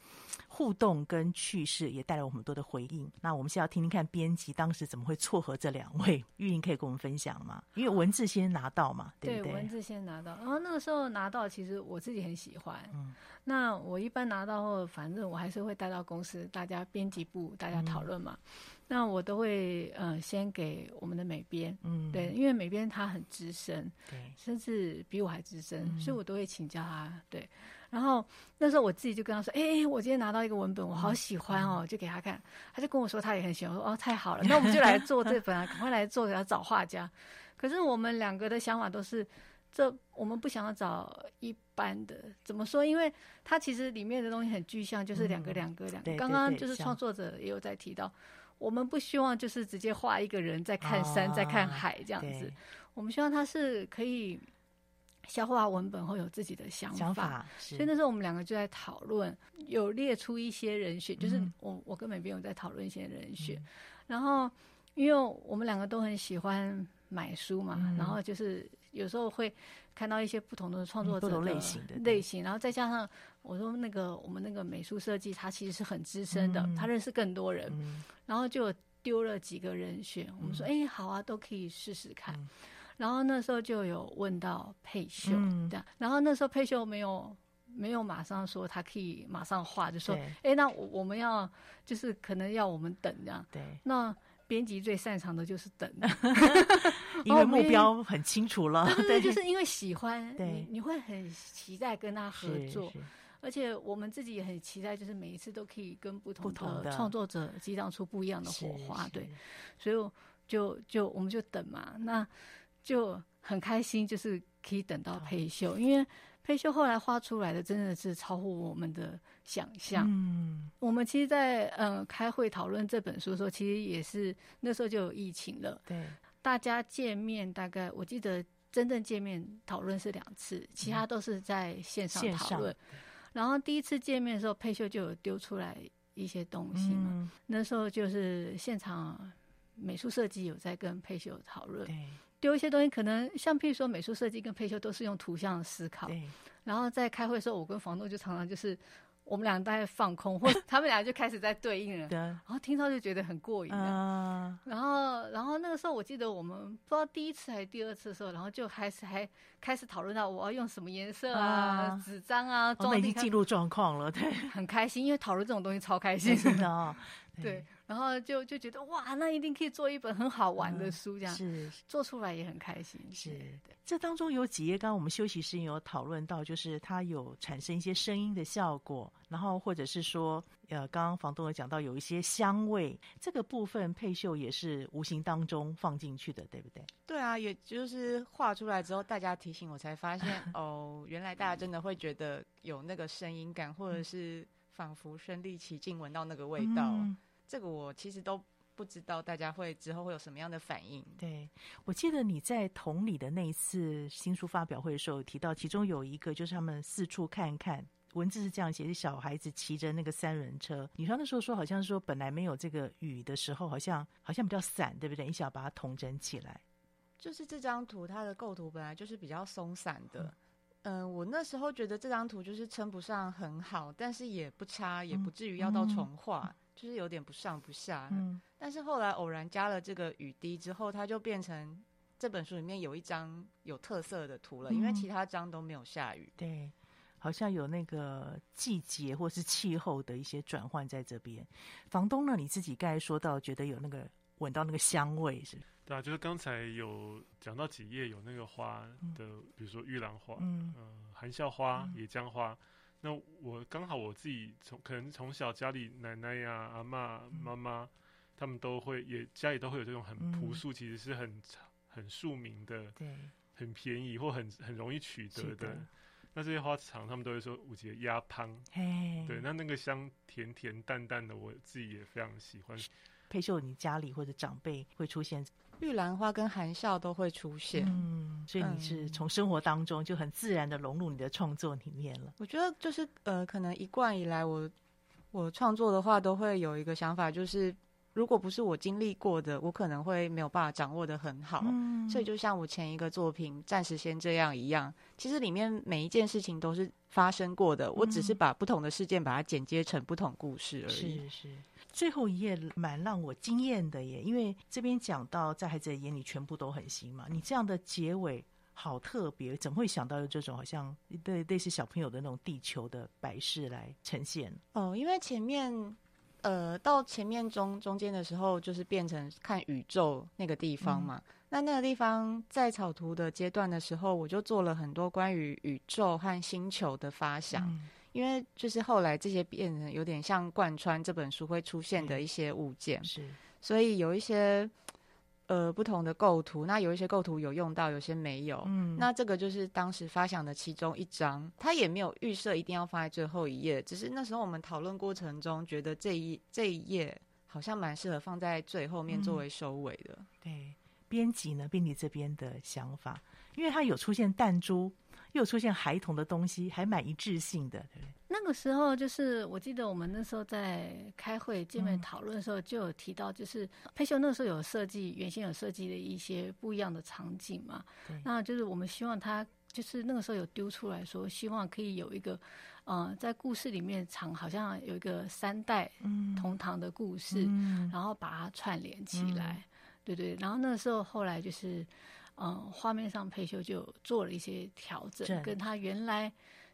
A: 互动跟趣事，也带来我们很多的回应。那我们先要听听看编辑当时怎么会撮合这两位，玉莹可以跟我们分享吗？因为文字先拿到嘛，对不对？
F: 对，文字先拿到，然后那个时候拿到，其实我自己很喜欢。嗯，那我一般拿到后，反正我还是会带到公司，大家编辑部大家讨论嘛。嗯那我都会呃先给我们的美编，嗯，对，因为美编他很资深，对，甚至比我还资深，嗯，所以我都会请教他，对。然后那时候我自己就跟他说，哎、欸，我今天拿到一个文本，我好喜欢哦，就给他看，他就跟我说他也很喜欢，我说哦太好了，那我们就来做这本啊，赶快来做，要找画家。可是我们两个的想法都是，这我们不想要找一般的，怎么说？因为他其实里面的东西很具象，就是两个两个两个，刚刚就是创作者也有在提到。我们不希望就是直接画一个人在看山，在看海这样子。我们希望他是可以消化文本后有自己的想法。想法，所以那时候我们两个就在讨论，有列出一些人选，就是我我跟美编有在讨论一些人选。然后因为我们两个都很喜欢买书嘛，然后就是有时候会看到一些不同的创作者的类型的类型，然后再加上。我说那个我们那个美术设计，他其实是很资深的，嗯、他认识更多人，嗯、然后就丢了几个人选。嗯、我们说，哎、欸，好啊，都可以试试看。嗯、然后那时候就有问到沛珛，嗯、对，然后那时候佩秀没有没有马上说他可以马上画，就说，哎那我我们要就是可能要我们等这样。对，那编辑最擅长的就是等，
A: 因为目标很清楚了。
F: 对，对，就是因为喜欢，对。你你会很期待跟他合作。而且我们自己也很期待，就是每一次都可以跟不同的创作者激荡出不一样的火花，对。所以就就我们就等嘛，那就很开心，就是可以等到配秀，因为沛珛后来画出来的真的是超乎我们的想象。嗯，我们其实在，在嗯开会讨论这本书的时候，其实也是那时候就有疫情了。对，大家见面大概我记得真正见面讨论是两次，其他都是在线上讨论。然后第一次见面的时候，佩秀就有丢出来一些东西嘛。嗯、那时候就是现场美术设计有在跟佩秀讨论，对丢一些东西，可能像譬如说美术设计跟配修都是用图像思考。对然后在开会的时候，我跟房东就常常就是。我们俩在放空，或 他们俩就开始在对应了，对然后听到就觉得很过瘾。Uh、然后，然后那个时候我记得我们不知道第一次还是第二次的时候，然后就开始还开始讨论到我要用什么颜色啊、纸、uh、张啊，装。我们已经进入状况了，对，很开心，因为讨论这种东西超开心 真的哦。对，然后就就觉得哇，那一定可以做一本很好玩的书，这样、嗯、是做出来也很开心。是，对
A: 这当中有几页，刚刚我们休息时有讨论到，就是它有产生一些声音的效果，然后或者是说，呃，刚刚房东有讲到有一些香味，这个部分配秀也是无形当中放进去的，对不对？
D: 对啊，也就是画出来之后，大家提醒我才发现，哦，原来大家真的会觉得有那个声音感，或者是。仿佛身临其境，闻到那个味道，嗯、这个我其实都不知道大家会之后会有什么样的反应。
A: 对，我记得你在同里的那一次新书发表会的时候提到，其中有一个就是他们四处看看，文字是这样写：是小孩子骑着那个三轮车。你说那时候说好像说本来没有这个雨的时候，好像好像比较散，对不对？你想要把它统整起来，
D: 就是这张图它的构图本来就是比较松散的。嗯我那时候觉得这张图就是称不上很好，但是也不差，也不至于要到重画，嗯、就是有点不上不下。嗯，但是后来偶然加了这个雨滴之后，它就变成这本书里面有一张有特色的图了，嗯、因为其他章都没有下雨。
A: 对，好像有那个季节或是气候的一些转换在这边。房东呢，你自己刚才说到，觉得有那个闻到那个香味是？
C: 对啊，就是刚才有讲到几页有那个花的，嗯、比如说玉兰花，嗯、呃，含笑花、嗯、野姜花。那我刚好我自己从可能从小家里奶奶呀、啊、阿嬷、妈妈，他们都会也家里都会有这种很朴素，嗯、其实是很很庶民的，对，很便宜或很很容易取得的。那这些花厂他们都会说五节鸭汤，对，那那个香甜甜淡淡的，我自己也非常喜欢。
A: 佩秀，你家里或者长辈会出现
D: 玉兰花跟含笑都会出现，
A: 嗯，所以你是从生活当中就很自然的融入你的创作里面了。
D: 我觉得就是呃，可能一贯以来我我创作的话都会有一个想法，就是。如果不是我经历过的，我可能会没有办法掌握的很好。嗯，所以就像我前一个作品《暂时先这样》一样，其实里面每一件事情都是发生过的，我只是把不同的事件把它剪接成不同故事而已。
A: 是是，最后一页蛮让我惊艳的耶，因为这边讲到在孩子的眼里全部都很新嘛，你这样的结尾好特别，怎么会想到有这种好像对类似小朋友的那种地球的摆饰来呈现？
D: 哦，因为前面。呃，到前面中中间的时候，就是变成看宇宙那个地方嘛。嗯、那那个地方在草图的阶段的时候，我就做了很多关于宇宙和星球的发想。嗯、因为就是后来这些变成有点像贯穿这本书会出现的一些物件，是，所以有一些。呃，不同的构图，那有一些构图有用到，有些没有。嗯，那这个就是当时发想的其中一张，它也没有预设一定要放在最后一页，只是那时候我们讨论过程中觉得这一这一页好像蛮适合放在最后面作为收尾的。嗯、
A: 对，编辑呢，编辑这边的想法，因为它有出现弹珠，又有出现孩童的东西，还蛮一致性的，对不对？
F: 那个时候就是，我记得我们那时候在开会见面讨论的时候，就有提到，就是佩秀那时候有设计，原先有设计的一些不一样的场景嘛。对。那就是我们希望他，就是那个时候有丢出来说，希望可以有一个，呃，在故事里面藏，好像有一个三代同堂的故事，嗯、然后把它串联起来，嗯、对对。然后那个时候后来就是，嗯、呃，画面上配秀就做了一些调整，跟他原来。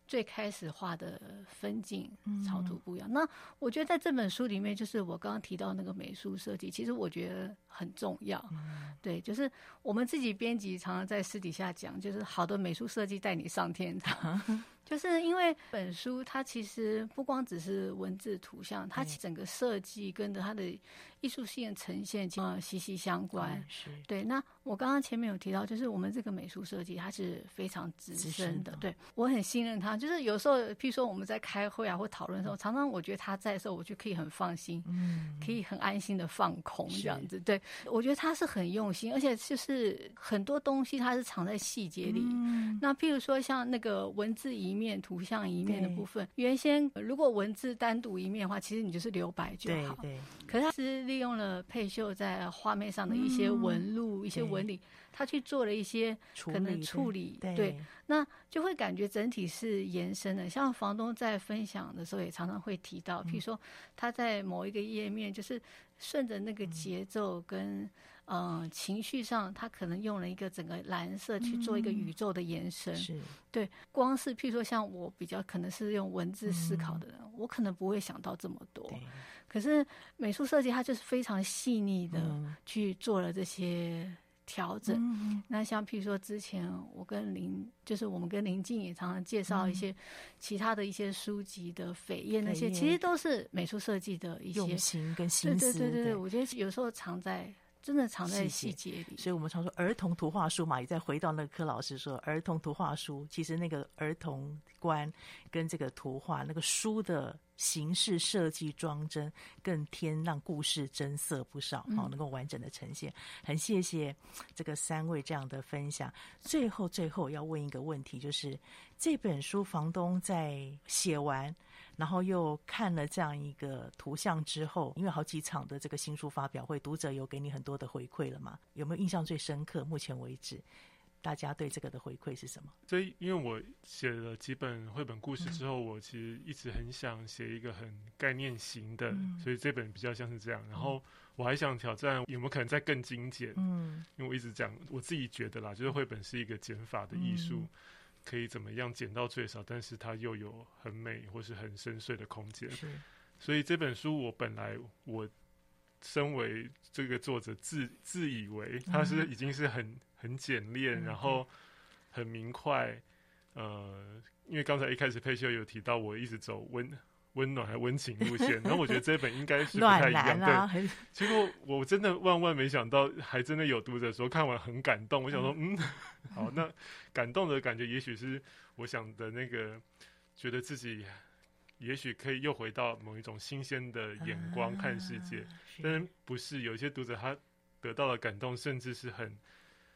F: 最开始画的分镜草图不一样。嗯、那我觉得在这本书里面，就是我刚刚提到那个美术设计，其实我觉得很重要。嗯、对，就是我们自己编辑常常在私底下讲，就是好的美术设计带你上天堂。嗯就是因为本书它其实不光只是文字图像，它整个设计跟着它的艺术性的呈现息息相关。是对。那我刚刚前面有提到，就是我们这个美术设计它是非常资深的，对，我很信任他。就是有时候，譬如说我们在开会啊或讨论的时候，常常我觉得他在的时候，我就可以很放心，嗯可以很安心的放空这样子。对，我觉得他是很用心，而且就是很多东西它是藏在细节里。嗯那譬如说像那个文字一面图像一面的部分，原先如果文字单独一面的话，其实你就是留白就好。对，对，可是他是利用了佩秀在画面上的一些纹路、嗯、一些纹理，他去做了一些可能处理。对，对，那就会感觉整体是延伸的。像房东在分享的时候，也常常会提到，譬如说他在某一个页面，就是顺着那个节奏跟。嗯、呃，情绪上，他可能用了一个整个蓝色去做一个宇宙的延伸。嗯、是，对，光是譬如说像我比较可能是用文字思考的人，嗯、我可能不会想到这么多。对可是美术设计，它就是非常细腻的去做了这些调整。嗯、那像譬如说之前我跟林，就是我们跟林静也常常介绍一些其他的一些书籍的扉页，那些其实都是美术设计的一些
A: 用心跟心思。
F: 对对对对，对我觉得有时候藏在。真的藏在细节里，
A: 所以我们常说儿童图画书嘛，也再回到那个柯老师说，儿童图画书其实那个儿童观跟这个图画那个书的形式设计装帧，更添让故事增色不少，好能够完整的呈现。很谢谢这个三位这样的分享。最后最后要问一个问题，就是这本书房东在写完。然后又看了这样一个图像之后，因为好几场的这个新书发表会，读者有给你很多的回馈了嘛？有没有印象最深刻？目前为止，大家对这个的回馈是什么？
C: 所以，因为我写了几本绘本故事之后，嗯、我其实一直很想写一个很概念型的，嗯、所以这本比较像是这样。然后我还想挑战有没有可能再更精简？嗯，因为我一直讲我自己觉得啦，就是绘本是一个减法的艺术。嗯可以怎么样减到最少，但是它又有很美或是很深邃的空间。是，所以这本书我本来我身为这个作者自自以为它是已经是很很简练，嗯、然后很明快。呃，因为刚才一开始佩秀有提到，我一直走文温暖还温情路线，然后我觉得这本应该是不太一样。
A: 啊、
C: 对，结果我真的万万没想到，还真的有读者说看完很感动。我想说，嗯，好，那感动的感觉，也许是我想的那个，觉得自己也许可以又回到某一种新鲜的眼光看世界。啊、但是不是有些读者他得到了感动，甚至是很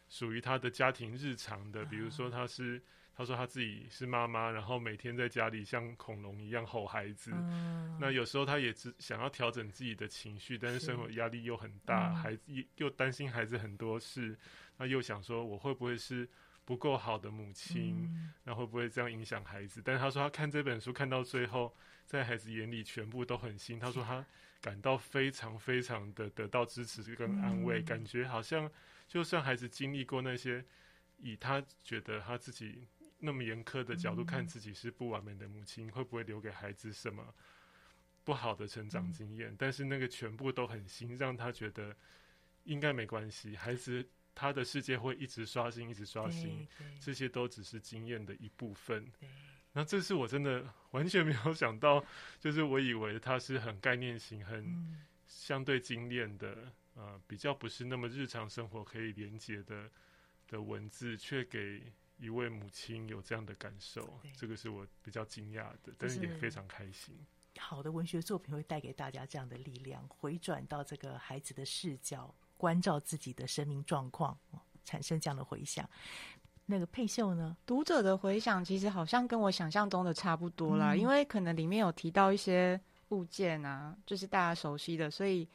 C: 属于他的家庭日常的，比如说他是。他说他自己是妈妈，然后每天在家里像恐龙一样吼孩子。嗯、那有时候他也只想要调整自己的情绪，但是生活压力又很大，嗯、孩子又担心孩子很多事，那又想说我会不会是不够好的母亲？嗯、那会不会这样影响孩子？但是他说他看这本书看到最后，在孩子眼里全部都很新。他说他感到非常非常的得到支持跟安慰，嗯、感觉好像就算孩子经历过那些，以他觉得他自己。那么严苛的角度看自己是不完美的母亲，嗯、会不会留给孩子什么不好的成长经验？嗯、但是那个全部都很新，让他觉得应该没关系。孩子他的世界会一直刷新，一直刷新，这些都只是经验的一部分。那这是我真的 完全没有想到，就是我以为他是很概念型、很相对精炼的，呃，比较不是那么日常生活可以连接的的文字，却给。一位母亲有这样的感受，这个是我比较惊讶的，但是也非常开心。
A: 好的文学作品会带给大家这样的力量，回转到这个孩子的视角，关照自己的生命状况，产生这样的回响。那个佩秀呢？
D: 读者的回响其实好像跟我想象中的差不多啦，嗯、因为可能里面有提到一些物件啊，就是大家熟悉的，所以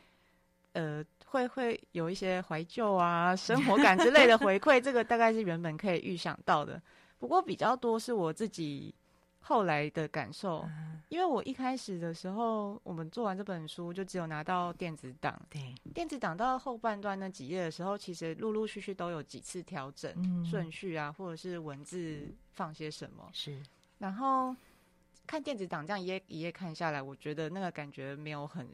D: 呃。会会有一些怀旧啊、生活感之类的 回馈，这个大概是原本可以预想到的。不过比较多是我自己后来的感受，因为我一开始的时候，我们做完这本书就只有拿到电子档。对，电子档到后半段那几页的时候，其实陆陆续续都有几次调整顺序啊，或者是文字放些什么。是，然后看电子档这样一页一页看下来，我觉得那个感觉没有很。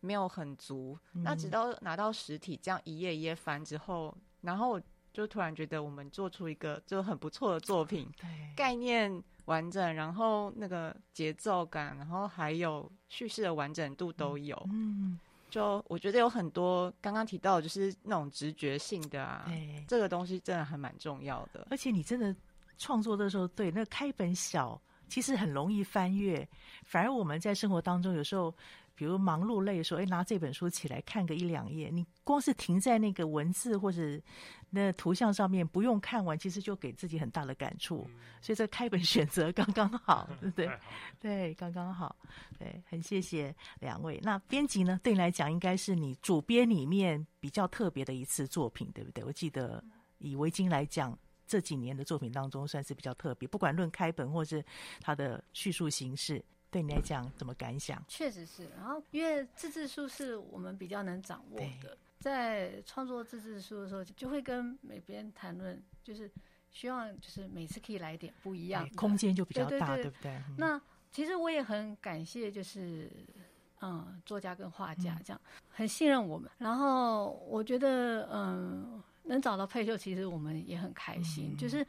D: 没有很足，那直到拿到实体，这样一页一页翻之后，然后就突然觉得我们做出一个就很不错的作品，对，概念完整，然后那个节奏感，然后还有叙事的完整度都有，嗯，就我觉得有很多刚刚提到就是那种直觉性的啊，对，这个东西真的还蛮重要的，
A: 而且你真的创作的时候，对，那个开本小其实很容易翻阅，反而我们在生活当中有时候。比如忙碌累，说：“哎，拿这本书起来看个一两页，你光是停在那个文字或者那图像上面，不用看完，其实就给自己很大的感触。嗯、所以这开本选择刚刚好，对不对？对，刚刚好。对，很谢谢两位。那编辑呢？对你来讲，应该是你主编里面比较特别的一次作品，对不对？我记得以维京来讲，这几年的作品当中算是比较特别，不管论开本或是它的叙述形式。”对你来讲怎么感想？
F: 确实是，然后因为自制书是我们比较能掌握的，在创作自制书的时候，就会跟每边谈论，就是希望就是每次可以来点不一样，
A: 空间就比较大，对，不对？嗯、
F: 那其实我也很感谢，就是嗯，作家跟画家这样、嗯、很信任我们，然后我觉得嗯，能找到佩秀，其实我们也很开心，嗯、就是。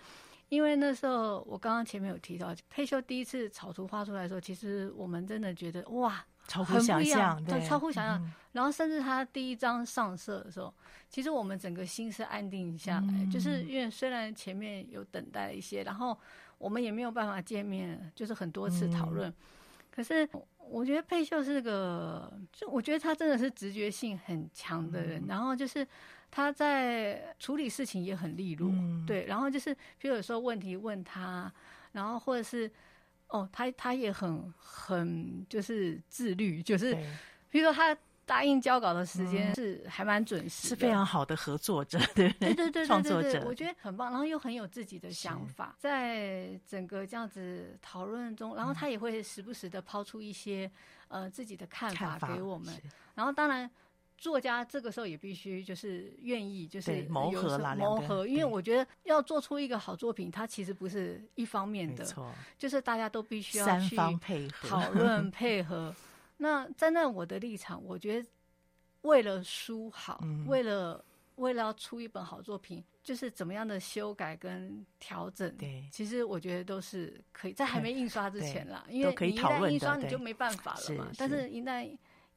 F: 因为那时候我刚刚前面有提到，佩秀第一次草图画出来的时候，其实我们真的觉得哇，
A: 超乎想象，
F: 对，超乎想象。嗯、然后甚至他第一张上色的时候，其实我们整个心是安定下来，嗯、就是因为虽然前面有等待一些，然后我们也没有办法见面，就是很多次讨论。嗯、可是我觉得佩秀是个，就我觉得他真的是直觉性很强的人，嗯、然后就是。他在处理事情也很利落，嗯、对，然后就是，比如有时候问题问他，然后或者是，哦，他他也很很就是自律，就是，比如说他答应交稿的时间是还蛮准时，
A: 是非常好的合作者，对
F: 对？对对创作者，我觉得很棒，然后又很有自己的想法，在整个这样子讨论中，然后他也会时不时的抛出一些呃自己的看法给我们，然后当然。作家这个时候也必须就是愿意就是
A: 磨合啦，
F: 磨合，因为我觉得要做出一个好作品，它其实不是一方面的，错就是大家都必须要去讨 论配合。那站在我的立场，我觉得为了书好，嗯、为了为了要出一本好作品。就是怎么样的修改跟调整，
A: 对，
F: 其实我觉得都是可以在还没印刷之前啦，因
A: 为你一旦，
F: 印刷你就没办法了嘛。但是一旦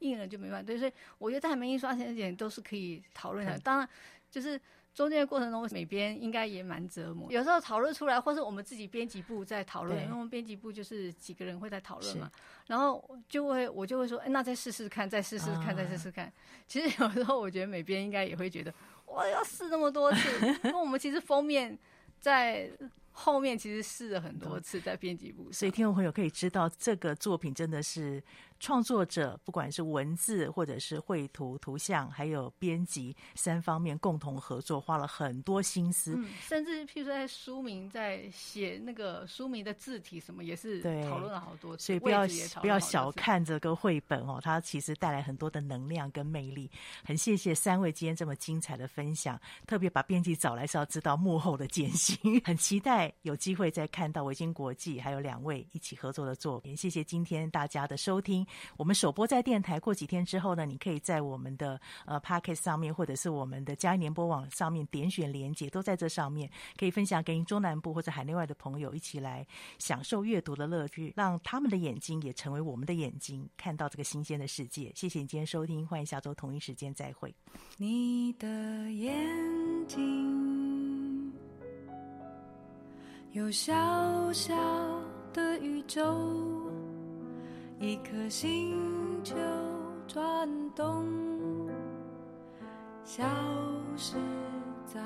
F: 印了就没办法，对，所以我觉得在还没印刷之前都是可以讨论的。当然，就是。中间的过程中，每边应该也蛮折磨。有时候讨论出来，或是我们自己编辑部在讨论，因为我们编辑部就是几个人会在讨论嘛。然后就会我就会说，哎，那再试试看，再试试看，啊、再试试看。其实有时候我觉得每边应该也会觉得，我要试那么多次，因为我们其实封面在。后面其实试了很多次在编辑部，
A: 所以听众朋友可以知道，这个作品真的是创作者不管是文字或者是绘图、图像，还有编辑三方面共同合作，花了很多心思。
F: 嗯，甚至譬如说在书名在写那个书名的字体什么，也是讨论了好多次。
A: 所以不要不要小看这个绘本哦，它其实带来很多的能量跟魅力。很谢谢三位今天这么精彩的分享，特别把编辑找来是要知道幕后的艰辛，很期待。有机会再看到维京国际还有两位一起合作的作品，谢谢今天大家的收听。我们首播在电台，过几天之后呢，你可以在我们的呃 Podcast 上面，或者是我们的佳音联播网上面点选连接，都在这上面，可以分享给您中南部或者海内外的朋友一起来享受阅读的乐趣，让他们的眼睛也成为我们的眼睛，看到这个新鲜的世界。谢谢你今天收听，欢迎下周同一时间再会。
B: 你的眼睛。有小小的宇宙，一颗星球转动，消失在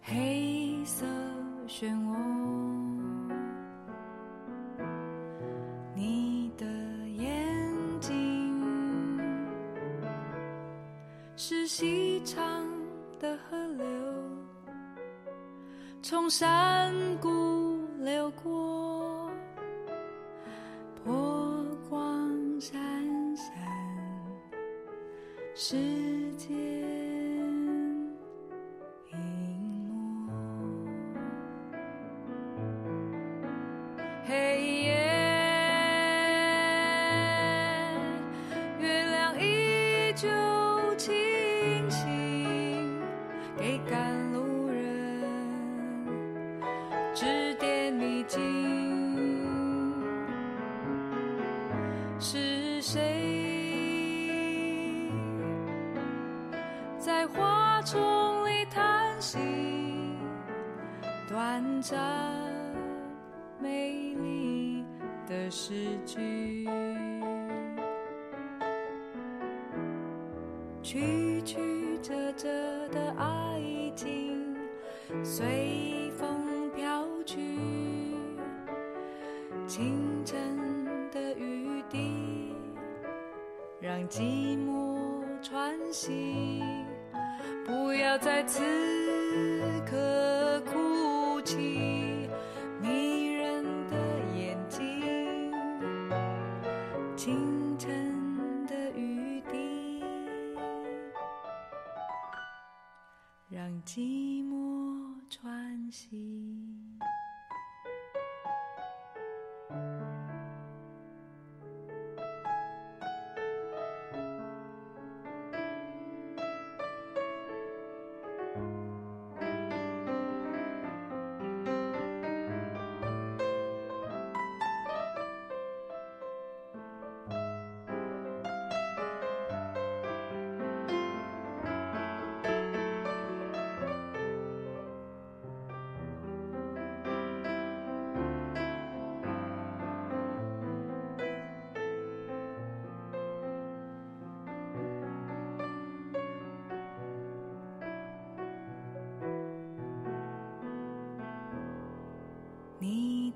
B: 黑色漩涡。你的眼睛是细长的河流。从山谷流过，时间一抹黑夜月亮依旧清晰给赶路人指点迷津。在花丛里叹息？短暂美丽的诗句，再次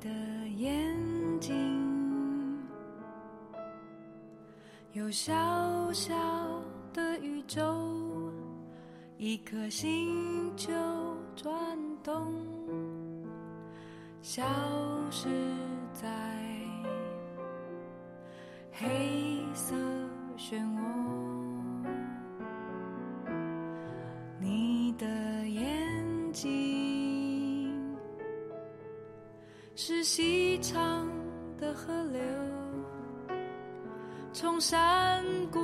B: 的眼睛有小小的宇宙，一颗星球转动，消失在黑色漩涡。的河流。从山谷